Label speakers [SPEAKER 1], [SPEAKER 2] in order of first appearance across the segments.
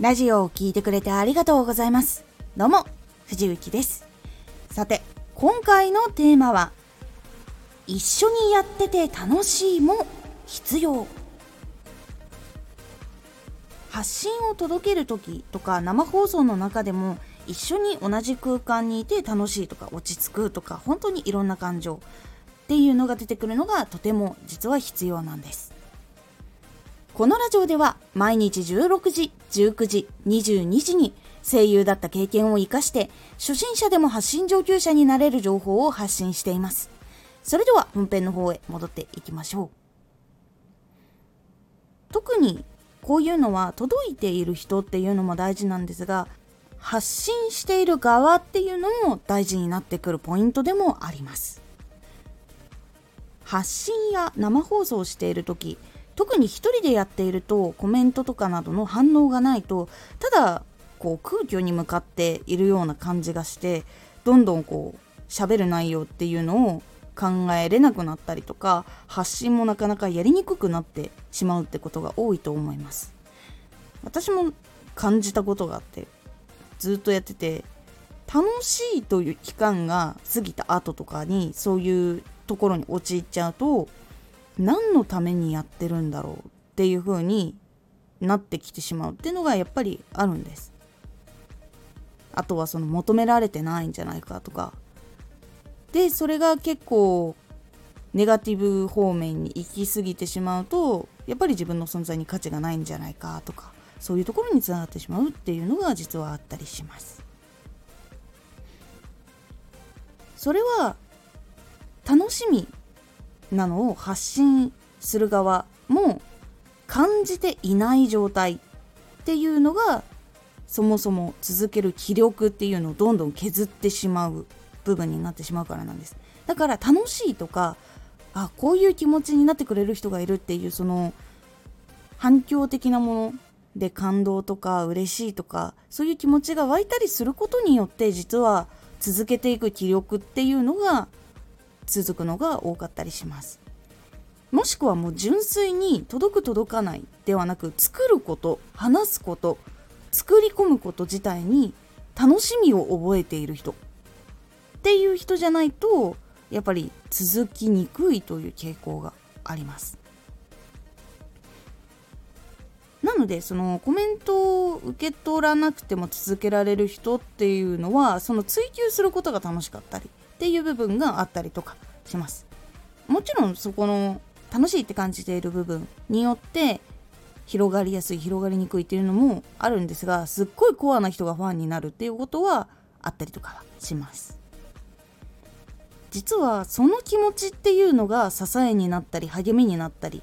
[SPEAKER 1] ラジオを聴いてくれてありがとうございます。どうも、藤幸です。さて、今回のテーマは、一緒にやってて楽しいも必要。発信を届ける時とか生放送の中でも一緒に同じ空間にいて楽しいとか落ち着くとか本当にいろんな感情っていうのが出てくるのがとても実は必要なんですこのラジオでは毎日16時19時22時に声優だった経験を生かして初心者でも発信上級者になれる情報を発信しています。それでは本編の方へ戻っていきましょう。特にこういうのは届いている人っていうのも大事なんですが発信している側っていうのも大事になってくるポイントでもあります。発信や生放送している時特に一人でやっているとコメントとかなどの反応がないとただこう空虚に向かっているような感じがしてどんどんこう喋る内容っていうのを考えれなくなったりとか発信もなかなかやりにくくなってしまうってことが多いと思います。私も感じたことがあってずっとやってて楽しいという期間が過ぎた後とかにそういうところに陥っちゃうと何のためにやってるんだろうっていう風になってきてしまうっていうのがやっぱりあるんです。あとはその求められてないんじゃないかとか。でそれが結構ネガティブ方面に行き過ぎてしまうとやっぱり自分の存在に価値がないんじゃないかとかそういうところにつながってしまうっていうのが実はあったりします。それは楽しみなのを発信する側も感じていない状態っていうのがそもそも続ける気力っていうのをどんどん削ってしまう部分になってしまうからなんです。だから楽しいとかあこういう気持ちになってくれる人がいるっていうその反響的なもので感動とか嬉しいとかそういう気持ちが湧いたりすることによって実は続けていく気力っていうのが続くのが多かったりします。もしくはもう純粋に届く届かないではなく作ること話すこと作り込むこと自体に楽しみを覚えている人。っていう人じゃないとやっぱり続きにくいという傾向があります。なのでそのコメントを受け取らなくても続けられる人っていうのはその追求することが楽しかったりっていう部分があったりとかします。もちろんそこの楽しいって感じている部分によって広がりやすい広がりにくいっていうのもあるんですがすっごいコアな人がファンになるっていうことはあったりとかはします。実はその気持ちっていうのが支えになったり励みになったり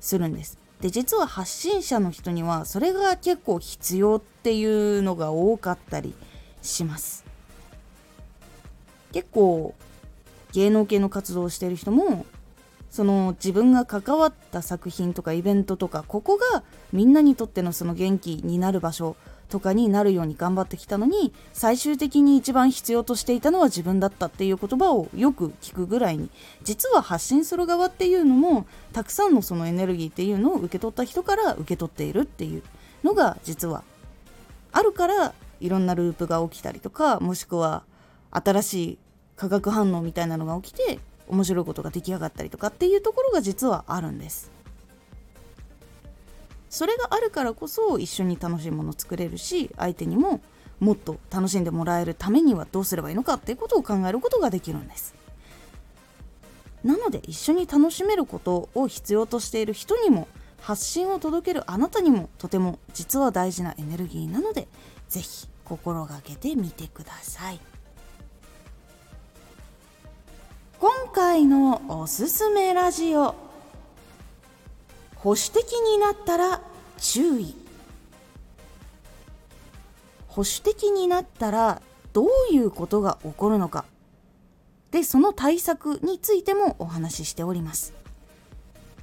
[SPEAKER 1] するんです。で実は発信者の人にはそれが結構必要っていうのが多かったりします。結構芸能系の活動をしてる人もその自分が関わった作品とかイベントとかここがみんなにとってのその元気になる場所とかになるように頑張ってきたのに最終的に一番必要としていたのは自分だったっていう言葉をよく聞くぐらいに実は発信する側っていうのもたくさんのそのエネルギーっていうのを受け取った人から受け取っているっていうのが実はあるからいろんなループが起きたりとかもしくは新しい化学反応みたいなのが起きて面白いことが出来上がったりとかっていうところが実はあるんです。それがあるからこそ一緒に楽しいもの作れるし相手にももっと楽しんでもらえるためにはどうすればいいのかっていうことを考えることができるんですなので一緒に楽しめることを必要としている人にも発信を届けるあなたにもとても実は大事なエネルギーなので是非心がけてみてください今回のおすすめラジオ。保守的になったら注意。保守的になったらどういうことが起こるのか。でその対策についてもお話ししております。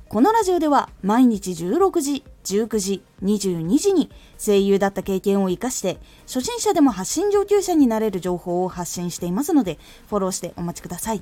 [SPEAKER 1] このラジオでは毎日16時19時22時に声優だった経験を生かして初心者でも発信上級者になれる情報を発信していますのでフォローしてお待ちください。